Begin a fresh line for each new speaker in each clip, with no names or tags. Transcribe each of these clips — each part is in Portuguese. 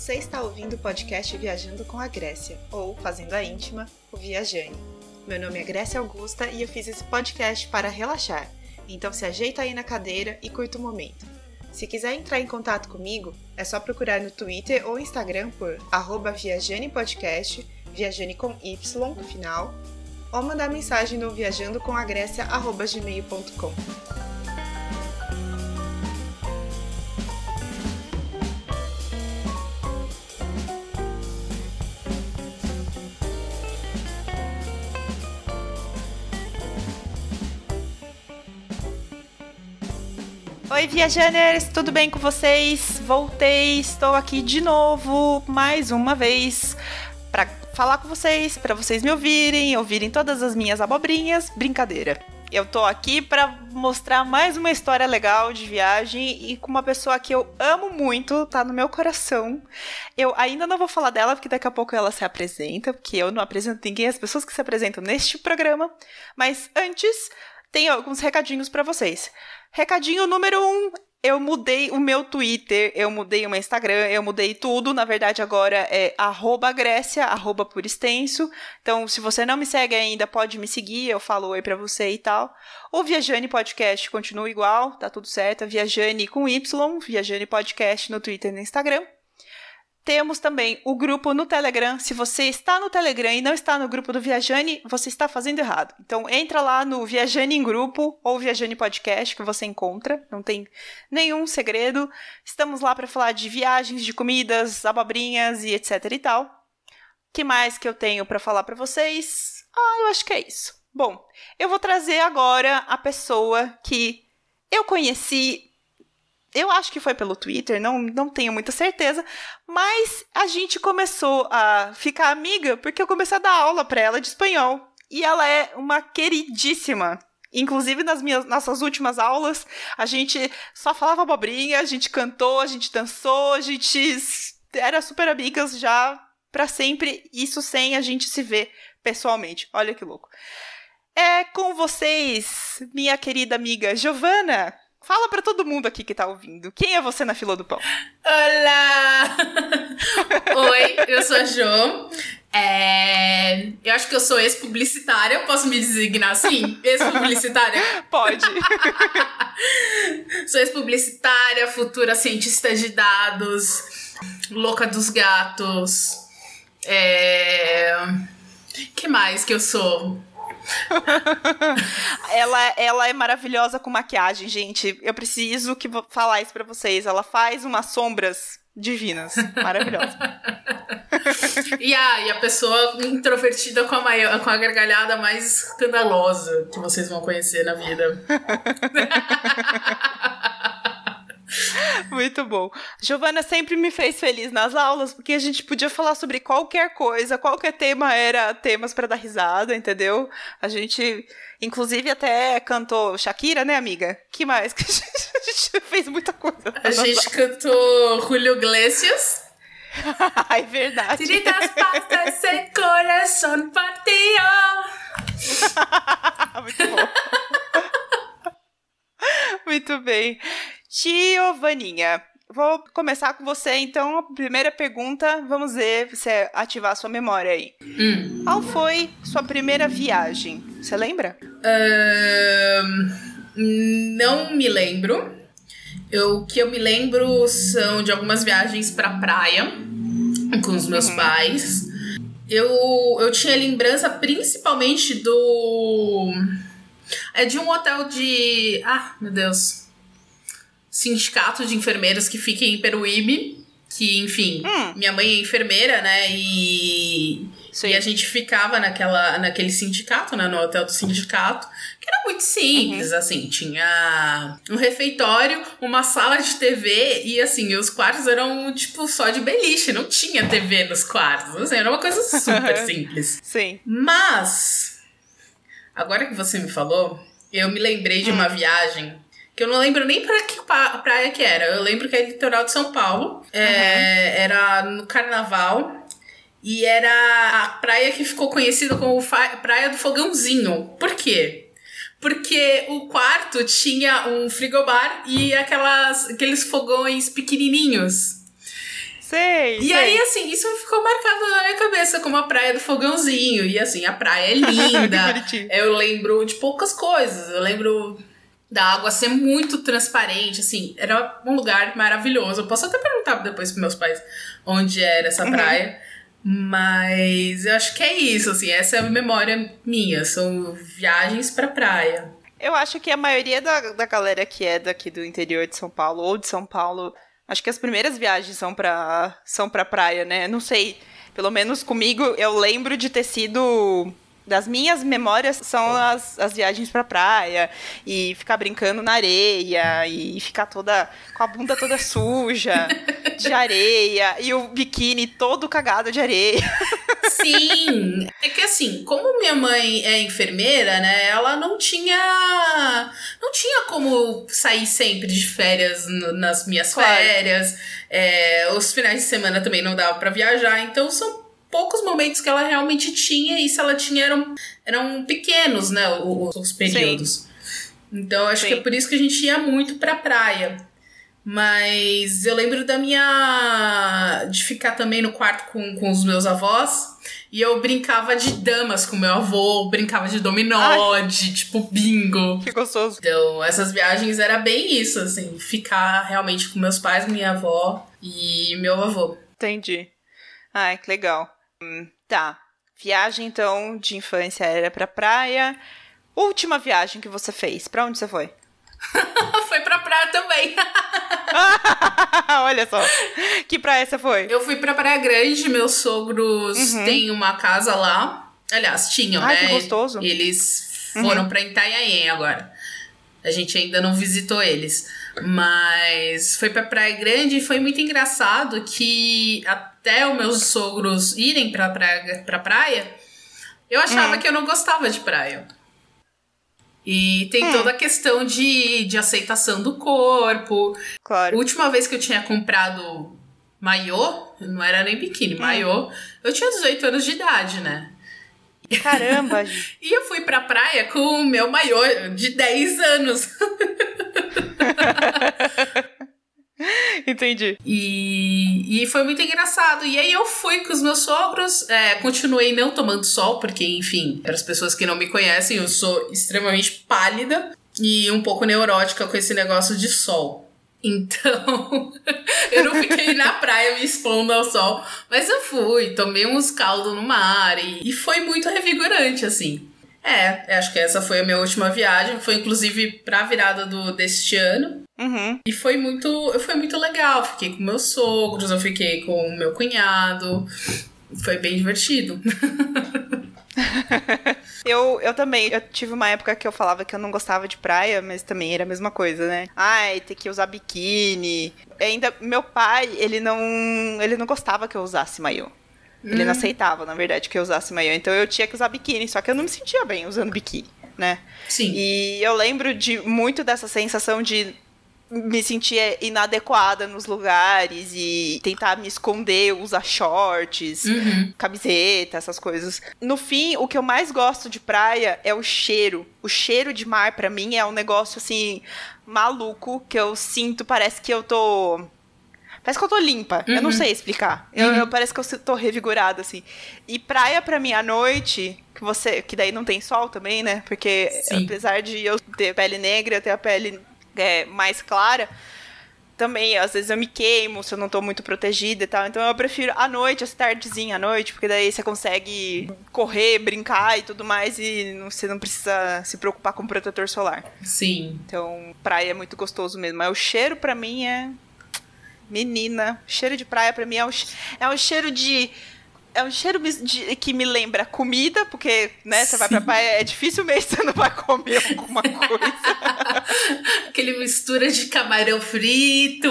Você está ouvindo o podcast Viajando com a Grécia, ou Fazendo a Íntima, o Viajane. Meu nome é Grécia Augusta e eu fiz esse podcast para relaxar, então se ajeita aí na cadeira e curta o momento. Se quiser entrar em contato comigo, é só procurar no Twitter ou Instagram por arroba viajanepodcast, viajane com Y no final, ou mandar mensagem no viajandocomagrécia.gmail.com. Oi, viajaners, tudo bem com vocês? Voltei, estou aqui de novo, mais uma vez, para falar com vocês, para vocês me ouvirem, ouvirem todas as minhas abobrinhas. Brincadeira. Eu tô aqui para mostrar mais uma história legal de viagem e com uma pessoa que eu amo muito, tá no meu coração. Eu ainda não vou falar dela porque daqui a pouco ela se apresenta, porque eu não apresento ninguém, as pessoas que se apresentam neste programa. Mas antes, tem alguns recadinhos para vocês. Recadinho número um. Eu mudei o meu Twitter, eu mudei o meu Instagram, eu mudei tudo. Na verdade, agora é Grécia, arroba por extenso. Então, se você não me segue ainda, pode me seguir, eu falo oi pra você e tal. O Viajane Podcast continua igual, tá tudo certo. Viajane com Y, Viajane Podcast no Twitter e no Instagram. Temos também o grupo no Telegram. Se você está no Telegram e não está no grupo do Viajane, você está fazendo errado. Então entra lá no Viajane em Grupo ou Viajane Podcast que você encontra. Não tem nenhum segredo. Estamos lá para falar de viagens, de comidas, abobrinhas e etc e tal. que mais que eu tenho para falar para vocês? Ah, eu acho que é isso. Bom, eu vou trazer agora a pessoa que eu conheci eu acho que foi pelo Twitter, não, não tenho muita certeza, mas a gente começou a ficar amiga porque eu comecei a dar aula para ela de espanhol. E ela é uma queridíssima. Inclusive, nas minhas nossas últimas aulas, a gente só falava abobrinha, a gente cantou, a gente dançou, a gente era super amigas já para sempre, isso sem a gente se ver pessoalmente. Olha que louco. É com vocês, minha querida amiga Giovana. Fala para todo mundo aqui que tá ouvindo. Quem é você na fila do pão?
Olá! Oi, eu sou a Jo. É... Eu acho que eu sou ex-publicitária. Posso me designar assim? Ex-publicitária?
Pode.
sou ex-publicitária, futura cientista de dados, louca dos gatos. É... que mais que eu sou?
ela, ela é maravilhosa com maquiagem, gente. Eu preciso que falar isso pra vocês. Ela faz umas sombras divinas. Maravilhosa.
e, a, e a pessoa introvertida com a, maior, com a gargalhada mais escandalosa que vocês vão conhecer na vida.
Muito bom. Giovana sempre me fez feliz nas aulas, porque a gente podia falar sobre qualquer coisa, qualquer tema era temas para dar risada, entendeu? A gente, inclusive, até cantou Shakira, né, amiga? Que mais? Que a gente, fez muita coisa.
A gente aulas. cantou Julio Iglesias.
é verdade.
Tiritas pastas sem coração partido.
Muito bom. Muito bem. Giovaninha, vou começar com você, então. Primeira pergunta, vamos ver você ativar sua memória aí.
Hum.
Qual foi sua primeira viagem? Você lembra?
Um, não me lembro. O que eu me lembro são de algumas viagens pra praia com os meus uhum. pais. Eu, eu tinha lembrança principalmente do. É de um hotel de. Ah, meu Deus sindicato de enfermeiros que fica em Peruíbe. Que, enfim, hum. minha mãe é enfermeira, né? E, e a gente ficava naquela, naquele sindicato, né? No hotel do sindicato, que era muito simples, uhum. assim. Tinha um refeitório, uma sala de TV e, assim, os quartos eram, tipo, só de beliche. Não tinha TV nos quartos. Assim, era uma coisa super simples.
Sim.
Mas, agora que você me falou, eu me lembrei de uma hum. viagem que eu não lembro nem pra que praia que era. Eu lembro que é litoral de São Paulo. É, uhum. Era no carnaval. E era a praia que ficou conhecida como Praia do Fogãozinho. Por quê? Porque o quarto tinha um frigobar e aquelas, aqueles fogões pequenininhos.
Sei.
E
sei.
aí, assim, isso ficou marcado na minha cabeça como a praia do fogãozinho. E assim, a praia é linda. eu lembro de poucas coisas. Eu lembro da água ser muito transparente, assim, era um lugar maravilhoso. Eu posso até perguntar depois pros meus pais onde era essa uhum. praia. Mas eu acho que é isso, assim, essa é a memória minha, são viagens pra praia.
Eu acho que a maioria da, da galera que é daqui do interior de São Paulo ou de São Paulo, acho que as primeiras viagens são pra, são pra praia, né? Não sei, pelo menos comigo, eu lembro de ter sido das minhas memórias são as, as viagens pra praia e ficar brincando na areia e ficar toda com a bunda toda suja de areia e o biquíni todo cagado de areia.
Sim, é que assim, como minha mãe é enfermeira, né, ela não tinha não tinha como sair sempre de férias no, nas minhas claro. férias. É, os finais de semana também não dava para viajar, então são poucos momentos que ela realmente tinha, e se ela tinha eram, eram pequenos, né, os, os períodos. Sim. Então acho Sim. que é por isso que a gente ia muito pra praia. Mas eu lembro da minha. de ficar também no quarto com, com os meus avós. E eu brincava de damas com meu avô, brincava de dominó, Ai. de tipo bingo.
Que gostoso.
Então, essas viagens era bem isso, assim, ficar realmente com meus pais, minha avó e meu avô.
Entendi. Ai, que legal. Hum, tá. Viagem, então, de infância era pra praia. Última viagem que você fez, pra onde você foi?
foi pra praia também.
Olha só. Que praia você foi?
Eu fui pra Praia Grande, meus sogros uhum. têm uma casa lá. Aliás, tinham,
Ai,
né?
Que gostoso.
Eles foram uhum. pra Itanhaém agora. A gente ainda não visitou eles. Mas foi pra Praia Grande e foi muito engraçado que até os meus sogros irem pra praia, pra praia eu achava hum. que eu não gostava de praia. E tem hum. toda a questão de, de aceitação do corpo.
Claro.
A última vez que eu tinha comprado maiô, não era nem biquíni, hum. maiô, eu tinha 18 anos de idade, né?
Caramba!
e eu fui pra praia com o meu maiô de 10 anos.
Entendi.
E, e foi muito engraçado. E aí eu fui com os meus sogros, é, continuei não tomando sol, porque, enfim, para as pessoas que não me conhecem, eu sou extremamente pálida e um pouco neurótica com esse negócio de sol. Então, eu não fiquei na praia me expondo ao sol, mas eu fui, tomei uns caldos no mar e, e foi muito revigorante, assim. É, acho que essa foi a minha última viagem, foi inclusive pra virada do, deste ano.
Uhum.
E foi muito, foi muito legal. Fiquei com meus sogros, eu fiquei com o meu cunhado. Foi bem divertido.
eu, eu também, eu tive uma época que eu falava que eu não gostava de praia, mas também era a mesma coisa, né? Ai, ter que usar biquíni. Ainda, meu pai, ele não, ele não gostava que eu usasse maiô. Ele não hum. aceitava, na verdade, que eu usasse maiô. Então eu tinha que usar biquíni, só que eu não me sentia bem usando biquíni, né?
Sim.
E eu lembro de muito dessa sensação de me sentir inadequada nos lugares e tentar me esconder, usar shorts,
uhum.
camiseta, essas coisas. No fim, o que eu mais gosto de praia é o cheiro. O cheiro de mar, para mim, é um negócio assim maluco que eu sinto, parece que eu tô Parece que eu tô limpa. Uhum. Eu não uhum. sei explicar. Eu, uhum. eu, parece que eu tô revigorada, assim. E praia pra mim à noite, que você. Que daí não tem sol também, né? Porque Sim. apesar de eu ter pele negra, eu ter a pele é, mais clara, também, às vezes eu me queimo se eu não tô muito protegida e tal. Então eu prefiro à noite, essa tardezinha à noite, porque daí você consegue correr, brincar e tudo mais e você não precisa se preocupar com protetor solar.
Sim.
Então, praia é muito gostoso mesmo. Mas o cheiro para mim é menina, cheiro de praia para mim é um, é um cheiro de é um cheiro de, que me lembra comida, porque, né, você vai pra praia, é difícil mesmo você não vai comer alguma coisa.
aquele mistura de camarão frito.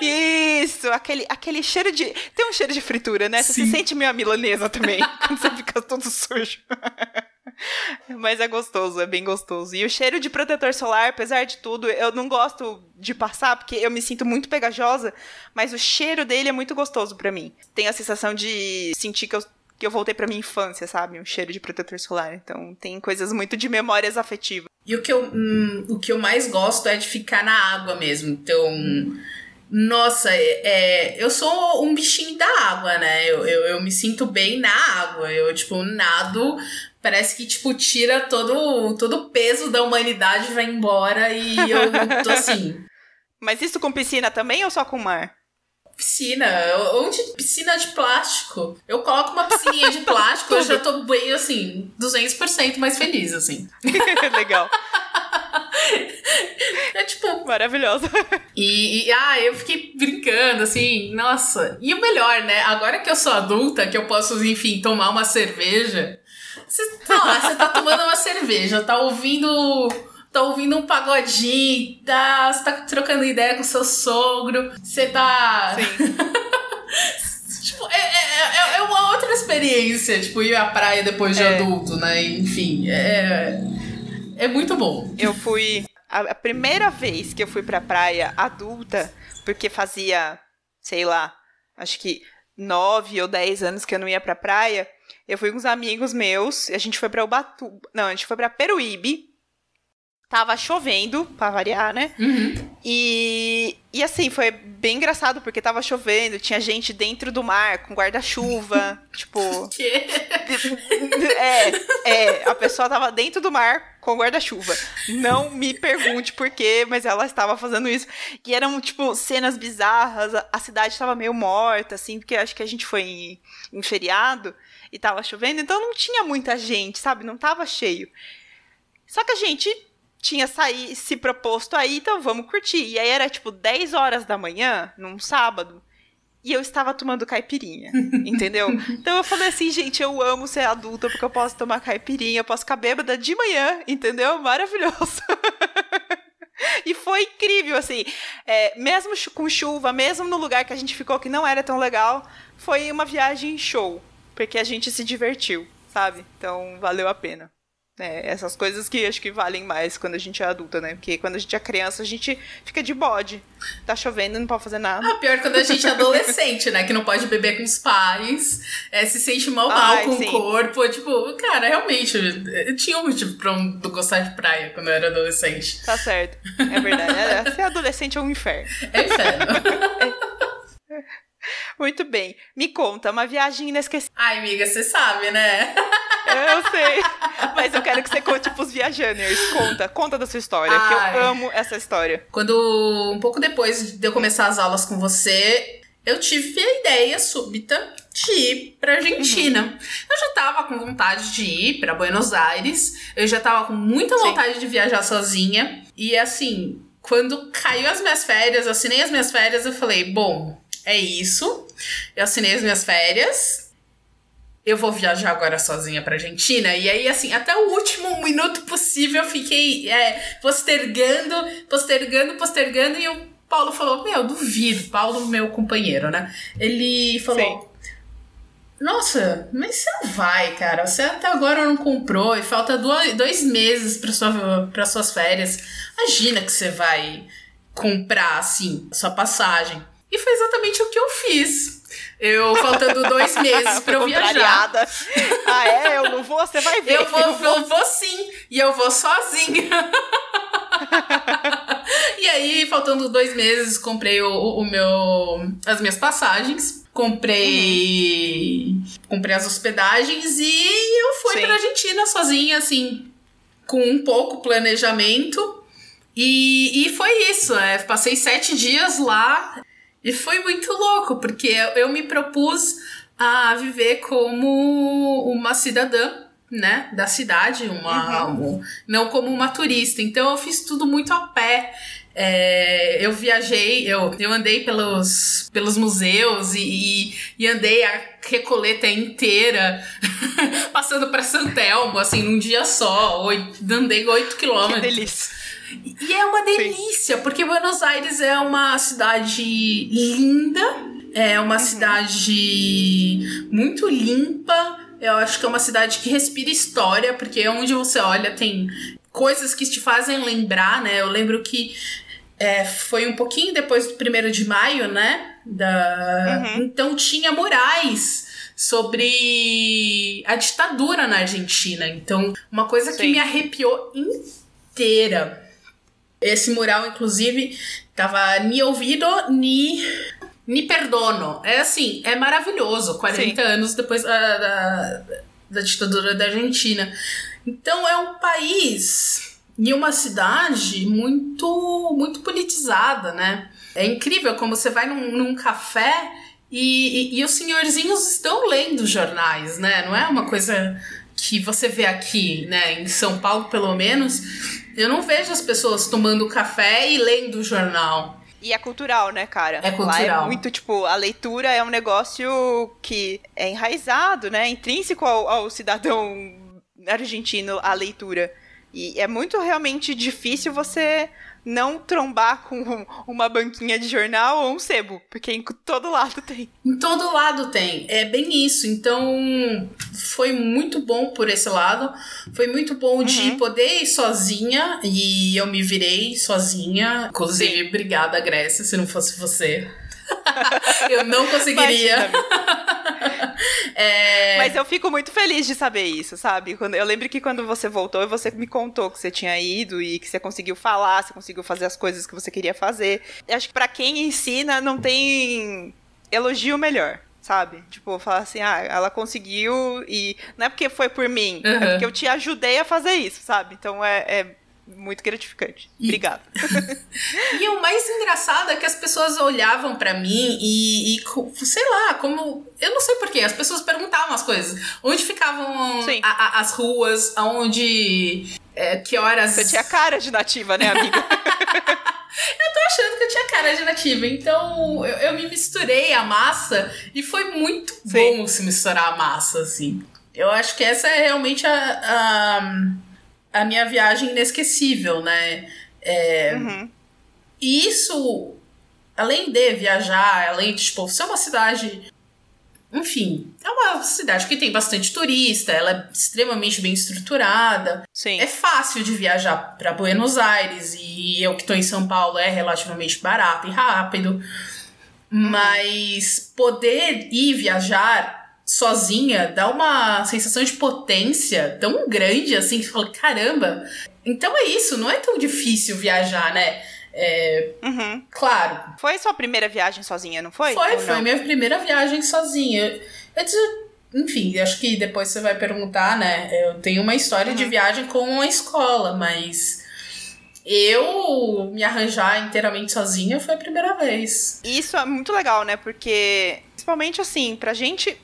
Isso, aquele, aquele cheiro de. Tem um cheiro de fritura, né? Você Sim. se sente meio a milanesa também, quando você fica todo sujo. Mas é gostoso, é bem gostoso. E o cheiro de protetor solar, apesar de tudo, eu não gosto de passar porque eu me sinto muito pegajosa, mas o cheiro dele é muito gostoso para mim. Tem a sensação de sentir que eu que eu voltei para minha infância, sabe? Um cheiro de protetor solar. Então, tem coisas muito de memórias afetivas.
E o que eu, hum, o que eu mais gosto é de ficar na água mesmo. Então, Nossa, é, é, eu sou um bichinho da água, né? Eu, eu, eu, me sinto bem na água. Eu, tipo, nado. Parece que, tipo, tira todo, todo o peso da humanidade vai embora e eu tô assim.
Mas isso com piscina também ou só com mar?
Piscina, onde piscina de plástico. Eu coloco uma piscininha de plástico, eu já tô bem assim, 200% mais feliz, assim.
Legal.
É tipo.
Maravilhosa.
E, e, ah, eu fiquei brincando, assim, nossa. E o melhor, né? Agora que eu sou adulta, que eu posso, enfim, tomar uma cerveja. Você tá lá, você tá tomando uma cerveja, tá ouvindo tá ouvindo um pagodinho, tá, você tá trocando ideia com seu sogro, você tá. Sim. tipo, é, é, é, é, uma outra experiência, tipo, ir à praia depois de é. adulto, né? Enfim, é. É muito bom.
Eu fui. A, a primeira vez que eu fui pra praia adulta, porque fazia, sei lá, acho que nove ou dez anos que eu não ia pra praia. Eu fui com uns amigos meus, a gente foi pra Ubatuba. Não, a gente foi pra Peruíbe Tava chovendo, pra variar, né?
Uhum.
E, e assim, foi bem engraçado, porque tava chovendo, tinha gente dentro do mar com guarda-chuva, tipo.
Que?
É, é, a pessoa tava dentro do mar com guarda-chuva. Não me pergunte por quê, mas ela estava fazendo isso. E eram, tipo, cenas bizarras, a, a cidade estava meio morta, assim, porque acho que a gente foi em, em feriado e tava chovendo, então não tinha muita gente, sabe? Não tava cheio. Só que a gente tinha saí, se proposto aí, então vamos curtir. E aí era tipo 10 horas da manhã, num sábado, e eu estava tomando caipirinha, entendeu? Então eu falei assim, gente, eu amo ser adulta porque eu posso tomar caipirinha, eu posso ficar bêbada de manhã, entendeu? Maravilhoso. e foi incrível, assim, é, mesmo com chuva, mesmo no lugar que a gente ficou que não era tão legal, foi uma viagem show, porque a gente se divertiu, sabe? Então valeu a pena. É, essas coisas que acho que valem mais quando a gente é adulta, né? Porque quando a gente é criança, a gente fica de bode. Tá chovendo, não pode fazer nada.
Ah, pior quando a gente é adolescente, né? Que não pode beber com os pais, é, se sente mal, mal Ai, com sim. o corpo. Tipo, cara, realmente, eu tinha um motivo pra um, gostar de praia quando eu era adolescente.
Tá certo. É verdade. É, ser adolescente é um inferno.
É inferno.
é. Muito bem. Me conta, uma viagem inesquecível.
Ai, amiga, você sabe, né?
Eu sei. Mas eu quero que você conte pros viajantes. Conta, conta da sua história, Ai. que eu amo essa história.
Quando, um pouco depois de eu começar as aulas com você, eu tive a ideia súbita de ir pra Argentina. Uhum. Eu já tava com vontade de ir para Buenos Aires, eu já tava com muita vontade Sim. de viajar sozinha. E assim, quando caiu as minhas férias, assinei as minhas férias, eu falei, bom, é isso. Eu assinei as minhas férias. Eu vou viajar agora sozinha pra Argentina. E aí, assim, até o último minuto possível eu fiquei é, postergando, postergando, postergando. E o Paulo falou: Meu, duvido. Paulo, meu companheiro, né? Ele falou: Sim. Nossa, mas você não vai, cara. Você até agora não comprou e falta dois, meses para sua, pra suas férias. Imagina que você vai comprar, assim, sua passagem. E foi exatamente o que eu fiz. Eu, faltando dois meses pra eu viajar.
Ah, é? Eu não vou, você vai ver.
Eu vou, eu vou, vou sim. E eu vou sozinha. e aí, faltando dois meses, comprei o, o meu, as minhas passagens. Comprei. Uhum. Comprei as hospedagens e eu fui Sim. pra Argentina sozinha, assim, com um pouco planejamento. E, e foi isso. É, passei sete dias lá. E foi muito louco, porque eu me propus a viver como uma cidadã, né, da cidade, uma, uhum. um, não como uma turista. Então eu fiz tudo muito a pé. É, eu viajei, eu, eu andei pelos, pelos museus e, e, e andei a Recoleta inteira, passando para Santelmo, assim, num dia só. Oito, andei 8 quilômetros.
Que delícia.
E é uma delícia, Sim. porque Buenos Aires é uma cidade linda, é uma uhum. cidade muito limpa. Eu acho que é uma cidade que respira história, porque onde você olha tem coisas que te fazem lembrar, né? Eu lembro que é, foi um pouquinho depois do primeiro de maio, né? Da... Uhum. Então tinha murais sobre a ditadura na Argentina. Então, uma coisa Sim. que me arrepiou inteira Esse mural, inclusive, tava ni ouvido, ni, ni perdono. É assim, é maravilhoso. 40 Sim. anos depois da, da, da ditadura da Argentina. Então é um país e uma cidade muito, muito politizada, né? É incrível como você vai num, num café e, e, e, os senhorzinhos estão lendo jornais, né? Não é uma coisa que você vê aqui, né? Em São Paulo, pelo menos, eu não vejo as pessoas tomando café e lendo jornal.
E é cultural, né, cara?
É cultural.
Lá é muito, tipo, a leitura é um negócio que é enraizado, né? Intrínseco ao, ao cidadão argentino, a leitura. E é muito realmente difícil você não trombar com uma banquinha de jornal ou um sebo, porque em todo lado tem.
Em todo lado tem. É bem isso. Então, foi muito bom por esse lado. Foi muito bom de uhum. poder ir sozinha e eu me virei sozinha. Inclusive, Sim. obrigada, Grécia, se não fosse você. eu não conseguiria.
é... Mas eu fico muito feliz de saber isso, sabe? Quando, eu lembro que quando você voltou e você me contou que você tinha ido e que você conseguiu falar, você conseguiu fazer as coisas que você queria fazer. Eu acho que para quem ensina não tem elogio melhor sabe? Tipo, falar assim, ah, ela conseguiu e não é porque foi por mim, uhum. é porque eu te ajudei a fazer isso, sabe? Então é, é muito gratificante. E... Obrigada.
e o mais engraçado é que as pessoas olhavam para mim e, e, sei lá, como. Eu não sei porquê, as pessoas perguntavam as coisas. Onde ficavam a, a, as ruas, aonde. É, que horas.
Você tinha cara de nativa, né, amiga?
eu tô achando que eu tinha cara de nativa. Então eu, eu me misturei à massa e foi muito Sim. bom se misturar a massa, assim. Eu acho que essa é realmente a, a a minha viagem inesquecível, né? É, uhum. E isso, além de viajar, além de, tipo, ser uma cidade. Enfim, é uma cidade que tem bastante turista, ela é extremamente bem estruturada.
Sim.
É fácil de viajar para Buenos Aires e eu que estou em São Paulo é relativamente barato e rápido. Uhum. Mas poder ir viajar sozinha dá uma sensação de potência tão grande assim que você fala, caramba. Então é isso, não é tão difícil viajar, né? É,
uhum.
Claro.
Foi sua primeira viagem sozinha, não foi?
Foi, foi minha primeira viagem sozinha. Eu disse, enfim, acho que depois você vai perguntar, né? Eu tenho uma história uhum. de viagem com a escola, mas eu me arranjar inteiramente sozinha foi a primeira vez.
Isso é muito legal, né? Porque, principalmente assim, pra gente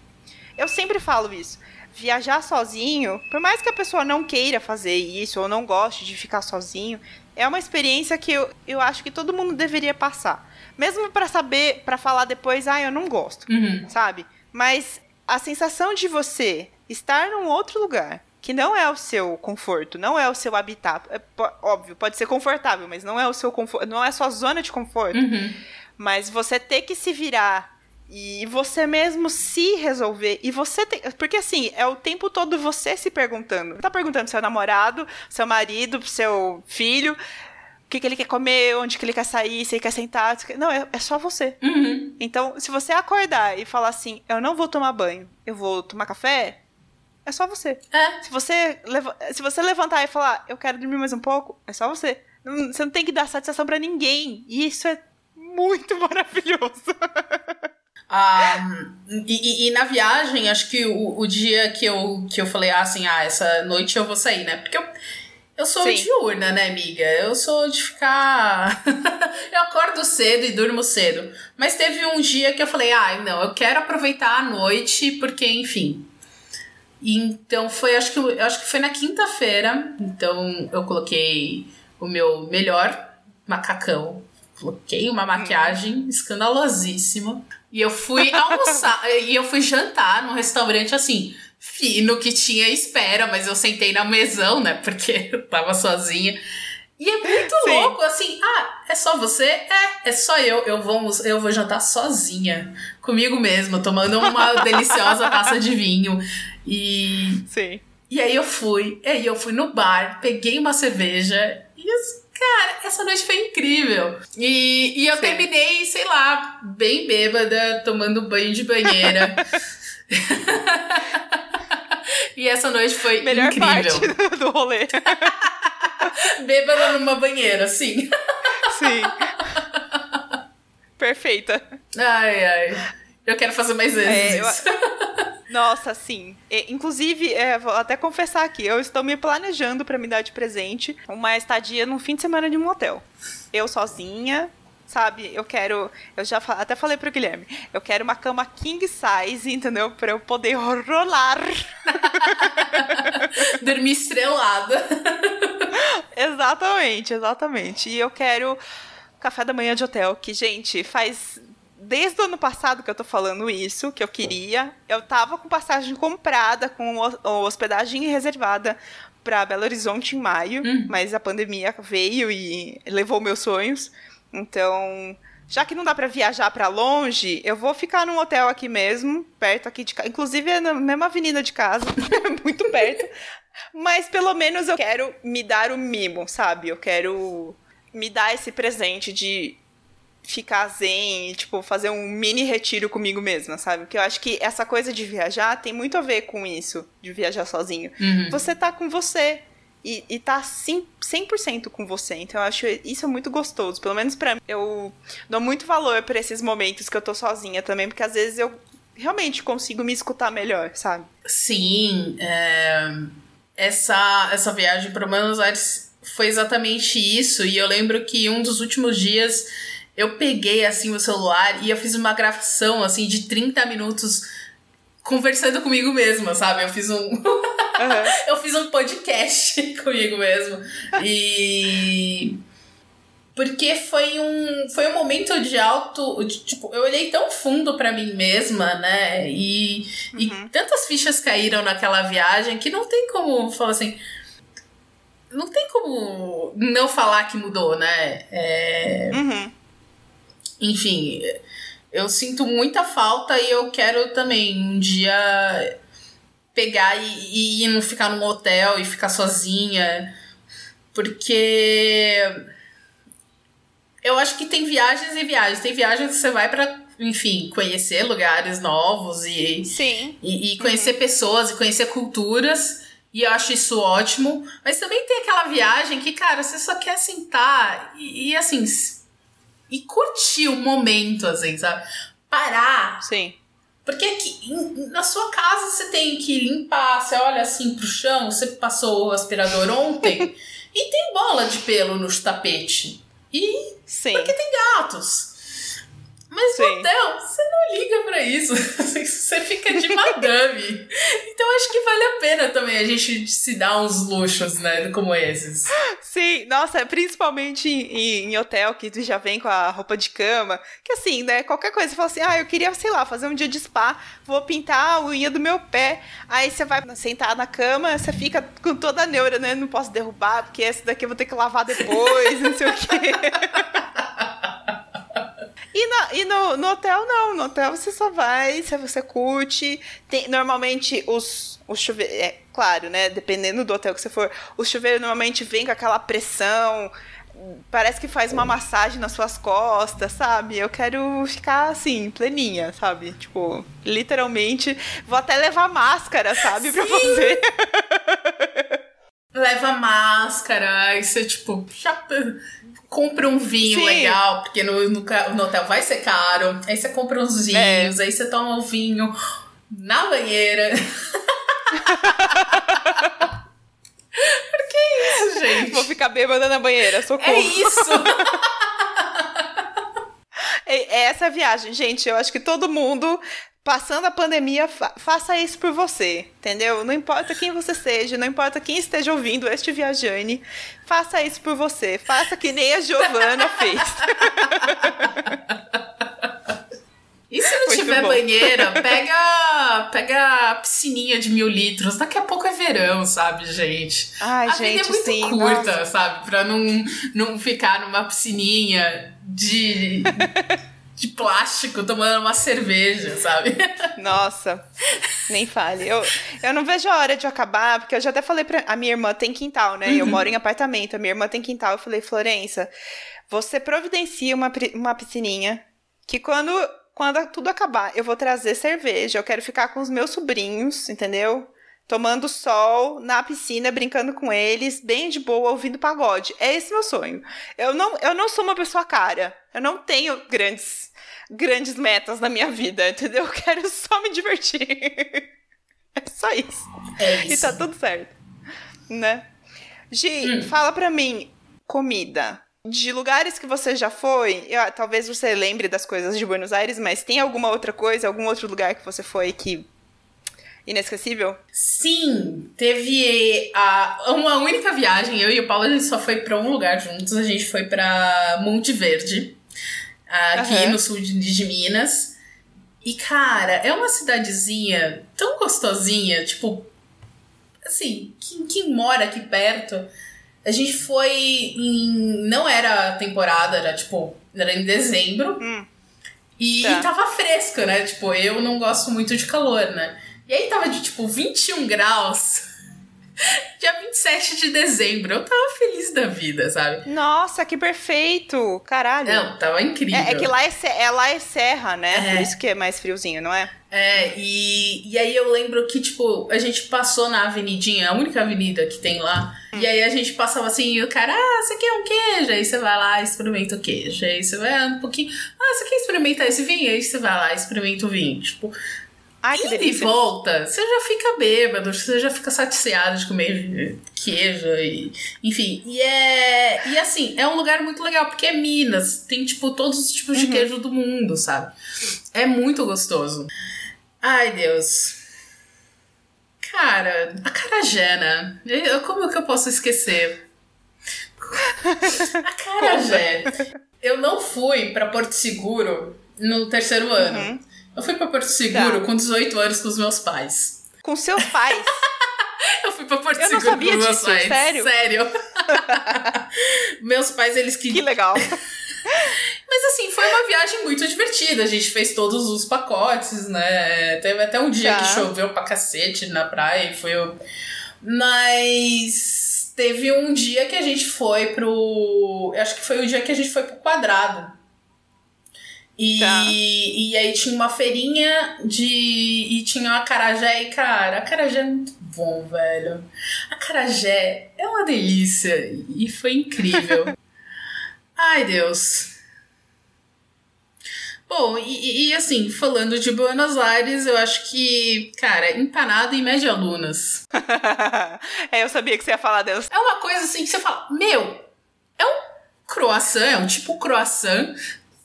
eu sempre falo isso. Viajar sozinho, por mais que a pessoa não queira fazer isso ou não goste de ficar sozinho, é uma experiência que eu, eu acho que todo mundo deveria passar. Mesmo para saber, para falar depois, ah, eu não gosto,
uhum.
sabe? Mas a sensação de você estar num outro lugar, que não é o seu conforto, não é o seu habitat. É, óbvio, pode ser confortável, mas não é o seu conforto, não é a sua zona de conforto.
Uhum.
Mas você ter que se virar e você mesmo se resolver. E você tem. Porque assim, é o tempo todo você se perguntando. Tá perguntando pro seu namorado, seu marido, pro seu filho. O que, que ele quer comer, onde que ele quer sair, se ele quer sentar. Não, é, é só você.
Uhum.
Então, se você acordar e falar assim, eu não vou tomar banho, eu vou tomar café, é só você.
É.
Se você, se você levantar e falar, eu quero dormir mais um pouco, é só você. Você não tem que dar satisfação para ninguém. E isso é muito maravilhoso.
Um, e, e, na viagem, acho que o, o dia que eu, que eu falei ah, assim, ah, essa noite eu vou sair, né? Porque eu, eu sou Sim. diurna, né, amiga? Eu sou de ficar. eu acordo cedo e durmo cedo. Mas teve um dia que eu falei, ah, não, eu quero aproveitar a noite, porque, enfim. Então foi, acho que, eu acho que foi na quinta-feira. Então eu coloquei o meu melhor macacão. Coloquei uma maquiagem escandalosíssima. E eu fui almoçar, e eu fui jantar num restaurante assim, fino, que tinha espera, mas eu sentei na mesão, né? Porque eu tava sozinha. E é muito Sim. louco, assim, ah, é só você? É, é só eu. Eu vou, eu vou jantar sozinha, comigo mesma, tomando uma deliciosa taça de vinho. E.
Sim.
E aí eu fui, e aí eu fui no bar, peguei uma cerveja e Cara, essa noite foi incrível. E, e eu Sim. terminei, sei lá, bem bêbada, tomando banho de banheira. e essa noite foi
Melhor
incrível.
Parte do rolê.
Bêbada numa banheira, sim.
Sim. Perfeita.
Ai, ai. Eu quero fazer mais vezes. É, eu...
Nossa, sim. inclusive, é, vou até confessar aqui, eu estou me planejando para me dar de presente uma estadia num fim de semana de um hotel. Eu sozinha, sabe? Eu quero. Eu já até falei pro Guilherme. Eu quero uma cama king size, entendeu? Pra eu poder rolar.
Dormir estrelada.
exatamente, exatamente. E eu quero café da manhã de hotel, que, gente, faz desde o ano passado que eu tô falando isso, que eu queria. Eu tava com passagem comprada, com hospedagem reservada para Belo Horizonte em maio, hum. mas a pandemia veio e levou meus sonhos. Então, já que não dá para viajar para longe, eu vou ficar num hotel aqui mesmo, perto aqui de casa. Inclusive é na mesma avenida de casa, muito perto. Mas pelo menos eu quero me dar o mimo, sabe? Eu quero me dar esse presente de ficar zen e, tipo, fazer um mini retiro comigo mesma, sabe? Porque eu acho que essa coisa de viajar tem muito a ver com isso, de viajar sozinho. Uhum. Você tá com você e, e tá 100% com você. Então eu acho isso muito gostoso. Pelo menos para mim, eu dou muito valor para esses momentos que eu tô sozinha também, porque às vezes eu realmente consigo me escutar melhor, sabe?
Sim, é... essa, essa viagem para Buenos Aires foi exatamente isso. E eu lembro que um dos últimos dias eu peguei assim o celular e eu fiz uma gravação assim de 30 minutos conversando comigo mesma, sabe? Eu fiz um uhum. eu fiz um podcast comigo mesmo. E porque foi um foi um momento de alto, de, tipo, eu olhei tão fundo para mim mesma, né? E, uhum. e tantas fichas caíram naquela viagem que não tem como falar assim, não tem como não falar que mudou, né? É... Uhum. Enfim, eu sinto muita falta e eu quero também um dia pegar e, e não ficar num hotel e ficar sozinha. Porque eu acho que tem viagens e viagens. Tem viagens que você vai para enfim, conhecer lugares novos e,
Sim.
e, e conhecer uhum. pessoas e conhecer culturas. E eu acho isso ótimo. Mas também tem aquela viagem que, cara, você só quer sentar e, e assim. E curtir o momento, assim, sabe? Parar.
Sim.
Porque aqui, na sua casa você tem que limpar, você olha assim pro chão, você passou o aspirador ontem e tem bola de pelo no tapete. E.
Sim.
Porque tem gatos. Mas Sim. hotel, você não liga para isso. você fica de madame. então acho que vale a pena também a gente se dar uns luxos, né? Como esses.
Sim, nossa, principalmente em, em, hotel que tu já vem com a roupa de cama. Que assim, né? Qualquer coisa, você fala assim, ah, eu queria, sei lá, fazer um dia de spa, vou pintar a unha do meu pé. Aí você vai sentar na cama, você fica com toda a neura, né? Não posso derrubar, porque esse daqui eu vou ter que lavar depois, não sei o quê. E, na, e no, no hotel, não. No hotel você só vai, se você curte. Tem, normalmente os, os chuveiros. É claro, né? Dependendo do hotel que você for, o chuveiro normalmente vem com aquela pressão. Parece que faz uma massagem nas suas costas, sabe? Eu quero ficar assim, pleninha, sabe? Tipo, literalmente. Vou até levar máscara, sabe? Sim. Pra fazer.
Leva máscara, aí você, tipo, compra um vinho Sim. legal, porque no, no, no, hotel vai ser caro. Aí você compra uns é. vinhos, é. aí você toma um vinho na banheira. Por que isso, gente?
Vou ficar bêbada na banheira, socorro.
É isso!
é essa viagem, gente. Eu acho que todo mundo passando a pandemia, fa faça isso por você, entendeu? Não importa quem você seja, não importa quem esteja ouvindo este Viajane, faça isso por você. Faça que nem a Giovana fez.
E se não Muito tiver bom. banheira, pega, pega a piscininha de mil litros. Daqui a pouco é verão, sabe, gente?
Ai, a gente, vida é muito sim,
curta, nossa. sabe? Pra não, não ficar numa piscininha de de plástico tomando uma cerveja, sabe?
Nossa, nem fale. Eu, eu não vejo a hora de acabar, porque eu já até falei pra. A minha irmã tem quintal, né? Uhum. Eu moro em apartamento, a minha irmã tem quintal. Eu falei, Florença, você providencia uma, uma piscininha que quando, quando tudo acabar, eu vou trazer cerveja. Eu quero ficar com os meus sobrinhos, entendeu? tomando sol na piscina, brincando com eles, bem de boa, ouvindo pagode. É esse meu sonho. Eu não, eu não sou uma pessoa cara. Eu não tenho grandes, grandes metas na minha vida, entendeu? Eu quero só me divertir. é só isso.
É isso.
E tá tudo certo. Né? Gi, hum. fala pra mim, comida. De lugares que você já foi, eu, talvez você lembre das coisas de Buenos Aires, mas tem alguma outra coisa, algum outro lugar que você foi que inesquecível?
Sim, teve a, uma única viagem. Eu e o Paulo a gente só foi para um lugar juntos. A gente foi para Monte Verde, aqui uhum. no sul de, de Minas. E cara, é uma cidadezinha tão gostosinha, tipo, assim, quem, quem mora aqui perto. A gente foi em. Não era temporada, era tipo. Era em dezembro. Hum. E, tá. e tava fresca, né? Tipo, eu não gosto muito de calor, né? E aí tava de tipo 21 graus. Dia 27 de dezembro. Eu tava feliz da vida, sabe?
Nossa, que perfeito! Caralho.
Não, tava incrível.
É, é que lá é, é, lá é serra, né? É. Por isso que é mais friozinho, não é?
É, e, e aí eu lembro que, tipo, a gente passou na avenidinha, a única avenida que tem lá. Hum. E aí a gente passava assim, e o cara, ah, você quer um queijo? Aí você vai lá, experimenta o queijo. Aí você vai um pouquinho, ah, você quer experimentar esse vinho? Aí você vai lá, experimenta o vinho. Tipo,
Ai, que
e volta, você já fica bêbado, você já fica saciado de comer queijo e. Enfim. E é. E assim, é um lugar muito legal, porque é Minas. Tem, tipo, todos os tipos uhum. de queijo do mundo, sabe? É muito gostoso. Ai, Deus. Cara, a carajé, né? Eu, como que eu posso esquecer? A carajé. Eu não fui para Porto Seguro no terceiro ano. Uhum. Eu fui pra Porto Seguro tá. com 18 anos com os meus pais.
Com seus pais?
eu fui pra Porto
eu
Seguro com meus
disso,
pais.
Sério?
Sério. meus pais, eles
que. Que legal.
Mas assim, foi uma viagem muito divertida. A gente fez todos os pacotes, né? Teve até um dia tá. que choveu pra cacete na praia e foi. Mas teve um dia que a gente foi pro. Acho que foi o dia que a gente foi pro quadrado. E, tá. e aí tinha uma feirinha de. E tinha a carajé e, cara, a carajé é muito bom, velho. A carajé é uma delícia. E foi incrível. Ai, Deus. Bom, e, e, assim, falando de Buenos Aires, eu acho que, cara, empanada e média lunas.
é, eu sabia que você ia falar Deus.
É uma coisa assim que você fala, meu, é um croissant, é um tipo croissant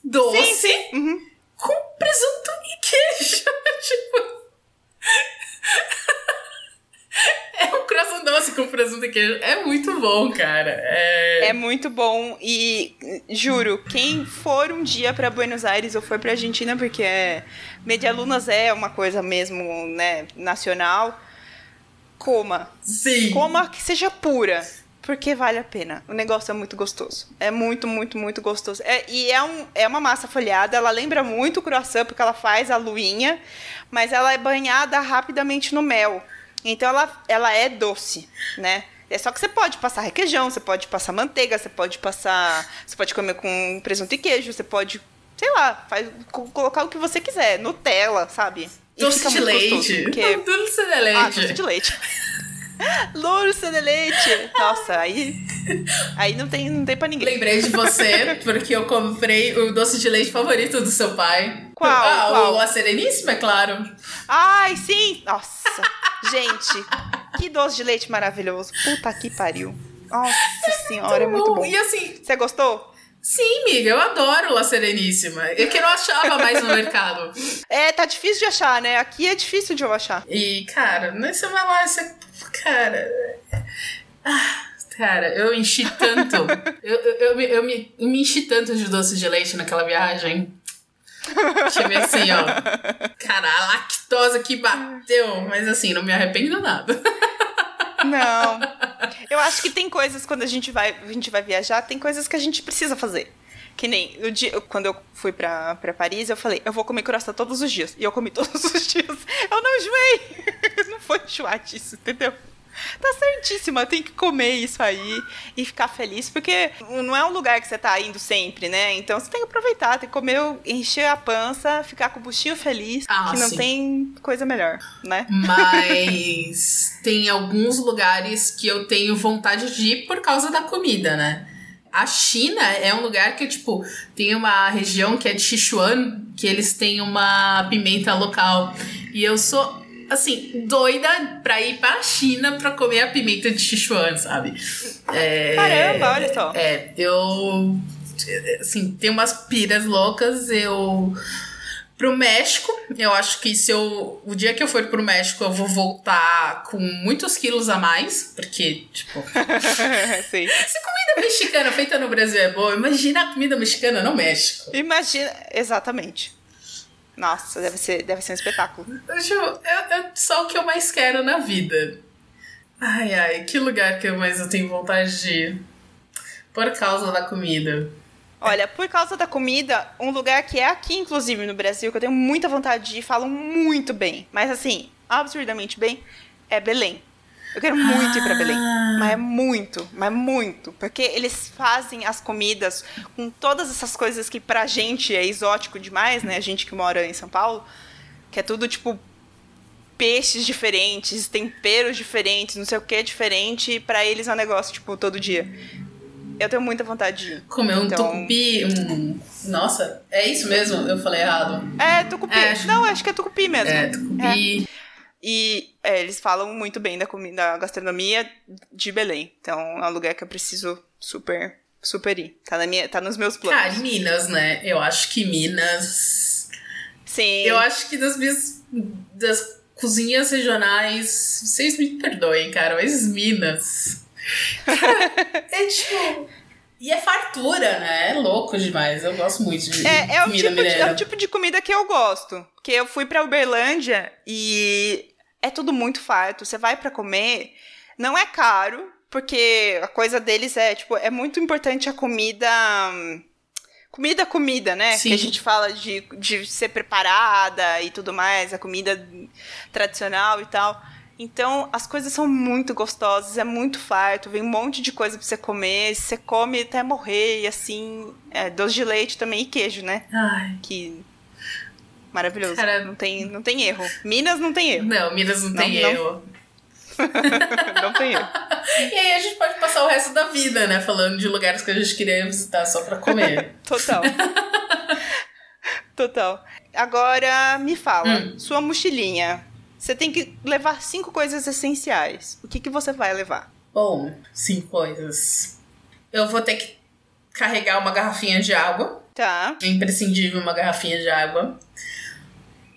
doce sim, sim. Uhum. com presunto e queijo. tipo. É um croissant doce com presunto e queijo. É muito bom, cara. É...
é muito bom. E juro, quem for um dia para Buenos Aires ou for pra Argentina, porque é, Medialunas é uma coisa mesmo, né, nacional, coma.
Sim.
Coma que seja pura porque vale a pena. O negócio é muito gostoso. É muito, muito, muito gostoso. É, e é, um, é uma massa folhada, ela lembra muito o croissant, porque ela faz a luinha, mas ela é banhada rapidamente no mel. Então ela, ela é doce, né? É só que você pode passar requeijão, você pode passar manteiga, você pode passar. Você pode comer com presunto e queijo, você pode, sei lá, faz, colocar o que você quiser. Nutella, sabe?
doce de leite.
Gostoso, porque...
Doce de leite.
Ah, doce de leite. Lúcia de leite. Nossa, aí. Aí não tem, não tem pra ninguém.
Lembrei de você, porque eu comprei o doce de leite favorito do seu pai.
Qual?
Ah,
Qual?
o A Sereníssima, é claro.
Ai, sim! Nossa! Gente, que doce de leite maravilhoso. Puta que pariu. Nossa é senhora, é muito bom.
E assim.
Você gostou?
Sim, amiga, eu adoro La Sereníssima. É que eu não achava mais no mercado.
É, tá difícil de achar, né? Aqui é difícil de eu achar.
E, cara, né, você vai lá, você. Cara. Ah, cara, eu enchi tanto. eu, eu, eu, eu, me, eu me enchi tanto de doce de leite naquela viagem. Tive assim, ó. Cara, a lactose que bateu. Mas assim, não me arrependo nada.
Não. Eu acho que tem coisas quando a gente vai, a gente vai viajar, tem coisas que a gente precisa fazer. Que nem no dia, quando eu fui pra, pra Paris, eu falei, eu vou comer croissant todos os dias. E eu comi todos os dias. Eu não enjoei. não foi enjoar disso, entendeu? Tá certíssima, tem que comer isso aí e ficar feliz, porque não é um lugar que você tá indo sempre, né? Então você tem que aproveitar, tem que comer, encher a pança, ficar com o buchinho feliz,
Ah,
que não
sim.
tem coisa melhor, né?
Mas tem alguns lugares que eu tenho vontade de ir por causa da comida, né? A China é um lugar que, tipo, tem uma região que é de Sichuan, que eles têm uma pimenta local. E eu sou, assim, doida pra ir pra China pra comer a pimenta de Sichuan, sabe? É,
Caramba, olha só.
É, eu. Assim, tem umas piras loucas. Eu. Pro México, eu acho que se eu. O dia que eu for pro México, eu vou voltar com muitos quilos a mais. Porque, tipo.
Sim.
Se comida mexicana feita no Brasil é boa, imagina a comida mexicana no México.
Imagina, exatamente. Nossa, deve ser, deve ser um espetáculo.
Eu, tipo, é, é só o que eu mais quero na vida. Ai, ai, que lugar que eu mais eu tenho vontade de ir. Por causa da comida.
Olha, por causa da comida, um lugar que é aqui, inclusive, no Brasil, que eu tenho muita vontade de ir, falam muito bem. Mas assim, absurdamente bem, é Belém. Eu quero muito ir pra Belém. Mas é muito, mas muito. Porque eles fazem as comidas com todas essas coisas que pra gente é exótico demais, né? A gente que mora em São Paulo, que é tudo tipo peixes diferentes, temperos diferentes, não sei o que diferente, e pra eles é um negócio, tipo, todo dia. Eu tenho muita vontade de ir.
Comer um
Então-
tucupi, um. Nossa, é isso mesmo? Eu falei errado.
É, tucupi.
É, acho-
Não, acho que é tucupi mesmo.
É, tucupi.
E é, eles falam muito bem da comida, da gastronomia de Belém. Então é um lugar que eu preciso super, super ir. Tá, na minha, tá nos meus planos.
Cara, e Minas, né? Eu acho que Minas.
Sim.
Eu acho que das minhas. Das cozinhas regionais. Vocês me perdoem, cara, mas Minas. É tipo. E é fartura, né? É louco demais. Eu gosto muito de
É, é, o
comida
tipo de, é o tipo de comida que eu gosto. Porque eu fui pra Uberlândia e é tudo muito farto. Você vai pra comer, não é caro, porque a coisa deles é, tipo, é muito importante a comida. Comida, comida, né?
Sim.
Que a gente fala de, de ser preparada e tudo mais, a comida tradicional e tal. Então, as coisas são muito gostosas, é muito farto, vem um monte de coisa pra você comer, você come até morrer, e assim, é, doce de leite também e queijo, né?
Ai.
Que maravilhoso.
Cara-
não, tem, não tem erro. Minas não tem erro.
Não, Minas não,
Não,
tem
não.
erro.
não tem erro.
E aí a gente pode passar o resto da vida, né? Falando de lugares que a gente queria visitar só pra comer.
Total. Total. Agora me fala,
Hum.
sua mochilinha. Você tem que levar cinco coisas essenciais. O que, que você vai levar?
Bom, cinco coisas. Eu vou ter que carregar uma garrafinha de água.
Tá.
É imprescindível uma garrafinha de água.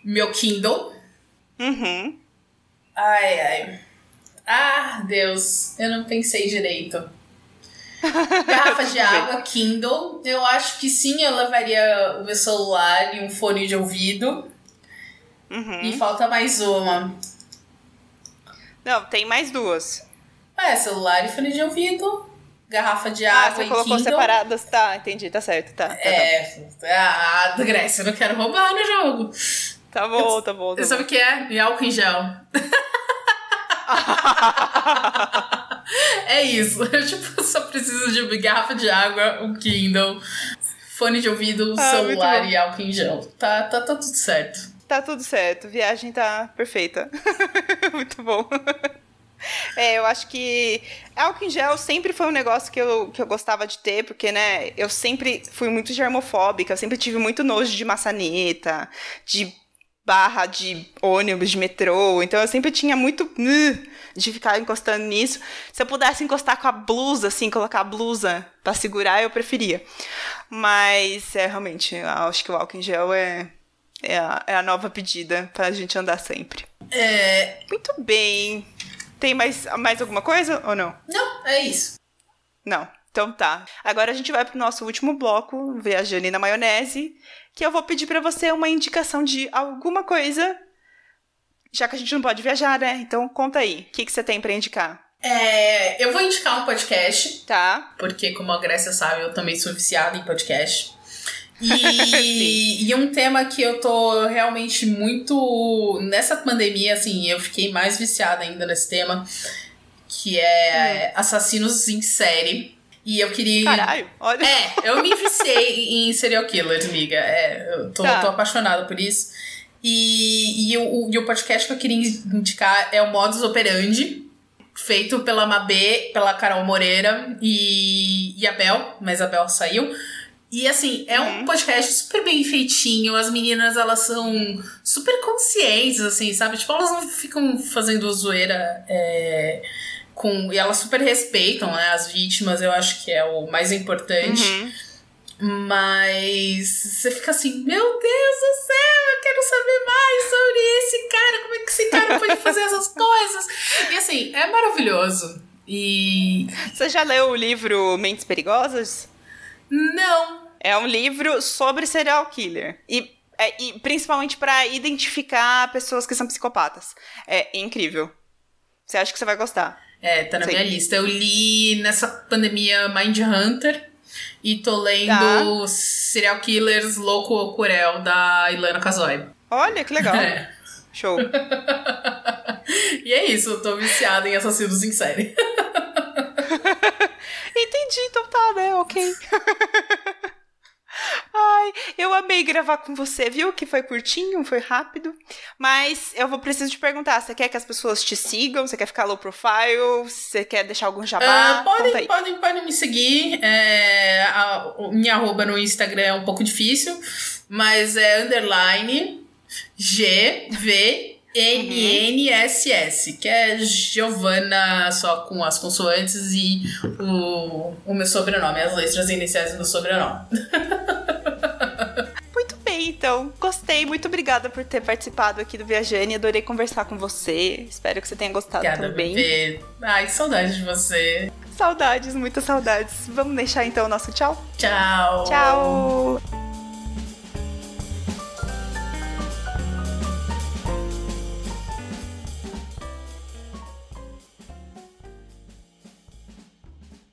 Meu Kindle.
Uhum.
Ai, ai. Ah, Deus. Eu não pensei direito. Garrafa de água, Kindle. Eu acho que sim, eu levaria o meu celular e um fone de ouvido.
Uhum.
E falta mais uma.
Não, tem mais duas.
É, celular e fone de ouvido. Garrafa de
Ah,
água
você
e
colocou
Kindle.
separadas. Tá, entendi, tá certo. Tá, tá, tá.
É, ah, Grécia, eu não quero roubar no jogo.
Tá bom, tá bom. Tá
Você sabe o que é? E álcool em gel. é isso. Eu tipo, só preciso de uma garrafa de água, um Kindle, fone de ouvido,
Ah,
celular e álcool em gel. Tá, tá, tá tudo certo.
Tá tudo certo, viagem tá perfeita. Muito bom. É, eu acho que álcool em gel sempre foi um negócio que eu, que eu gostava de ter, porque, né, eu sempre fui muito germofóbica, eu sempre tive muito nojo de maçaneta, de barra de ônibus, de metrô, então eu sempre tinha muito "Ugh", de ficar encostando nisso. Se eu pudesse encostar com a blusa, assim, colocar a blusa pra segurar, eu preferia. Mas, é, realmente, eu acho que o álcool em gel é, é a, é a nova pedida pra gente andar sempre.
É,
Muito bem. Tem mais, mais alguma coisa ou não?
não, é isso.
Não. Então tá. Agora a gente vai pro nosso último bloco, Viajando na Maionese, que eu vou pedir pra você uma indicação de alguma coisa, já que a gente não pode viajar, né? Então conta aí. O que, que você tem pra indicar?
É, eu vou indicar um podcast,
Tá?
porque como a Grécia sabe, eu também sou viciada em podcast. E, e um tema que eu tô realmente muito. Nessa pandemia, assim, eu fiquei mais viciada ainda nesse tema. que é hum. Assassinos em Série. E eu queria.
Caralho, olha.
É, eu me viciei em serial killers, amiga. É, eu tô, tá. tô apaixonada por isso. E, e, o, e o podcast que eu queria indicar é o Modus Operandi, feito pela Mabê, pela Carol Moreira e, e a Bel, mas a Bel saiu. E assim, é um uhum. podcast super bem feitinho. As meninas, elas são super conscientes, assim, sabe? Tipo, elas não ficam fazendo zoeira. É, com, e elas super respeitam né, as vítimas, eu acho que é o mais importante. Uhum. Mas você fica assim, meu Deus do céu, eu quero saber mais sobre esse cara, como é que esse cara pode fazer essas coisas? E assim, é maravilhoso. E.
Você já leu o livro Mentes Perigosas?
Não.
É um livro sobre serial killer. E, é, e principalmente para identificar pessoas que são psicopatas. É incrível. Você acha que você vai gostar?
É, tá na Sim. minha lista. Eu li nessa pandemia Mind Hunter e tô lendo tá. Serial Killers Louco ou Curel, da Ilana Kazoy.
Olha, que legal. É. Show.
e é isso, eu tô viciada em assassinos em série.
Entendi, então tá, né? Ok. Ai, eu amei gravar com você, viu? Que foi curtinho, foi rápido. Mas eu vou preciso te perguntar: você quer que as pessoas te sigam? Você quer ficar low profile? Você quer deixar algum jabá?
Uh, podem, podem, podem me seguir. É, a, minha arroba no Instagram é um pouco difícil, mas é underline G V NNSS, que é Giovana só com as consoantes e o, o meu sobrenome, as letras iniciais do meu sobrenome.
Muito bem, então. Gostei. Muito obrigada por ter participado aqui do Viajane. Adorei conversar com você. Espero que você tenha gostado
Obrigada,
também.
Bebê. Ai, que saudade de você.
Saudades, muitas saudades. Vamos deixar então o nosso tchau?
Tchau.
Tchau.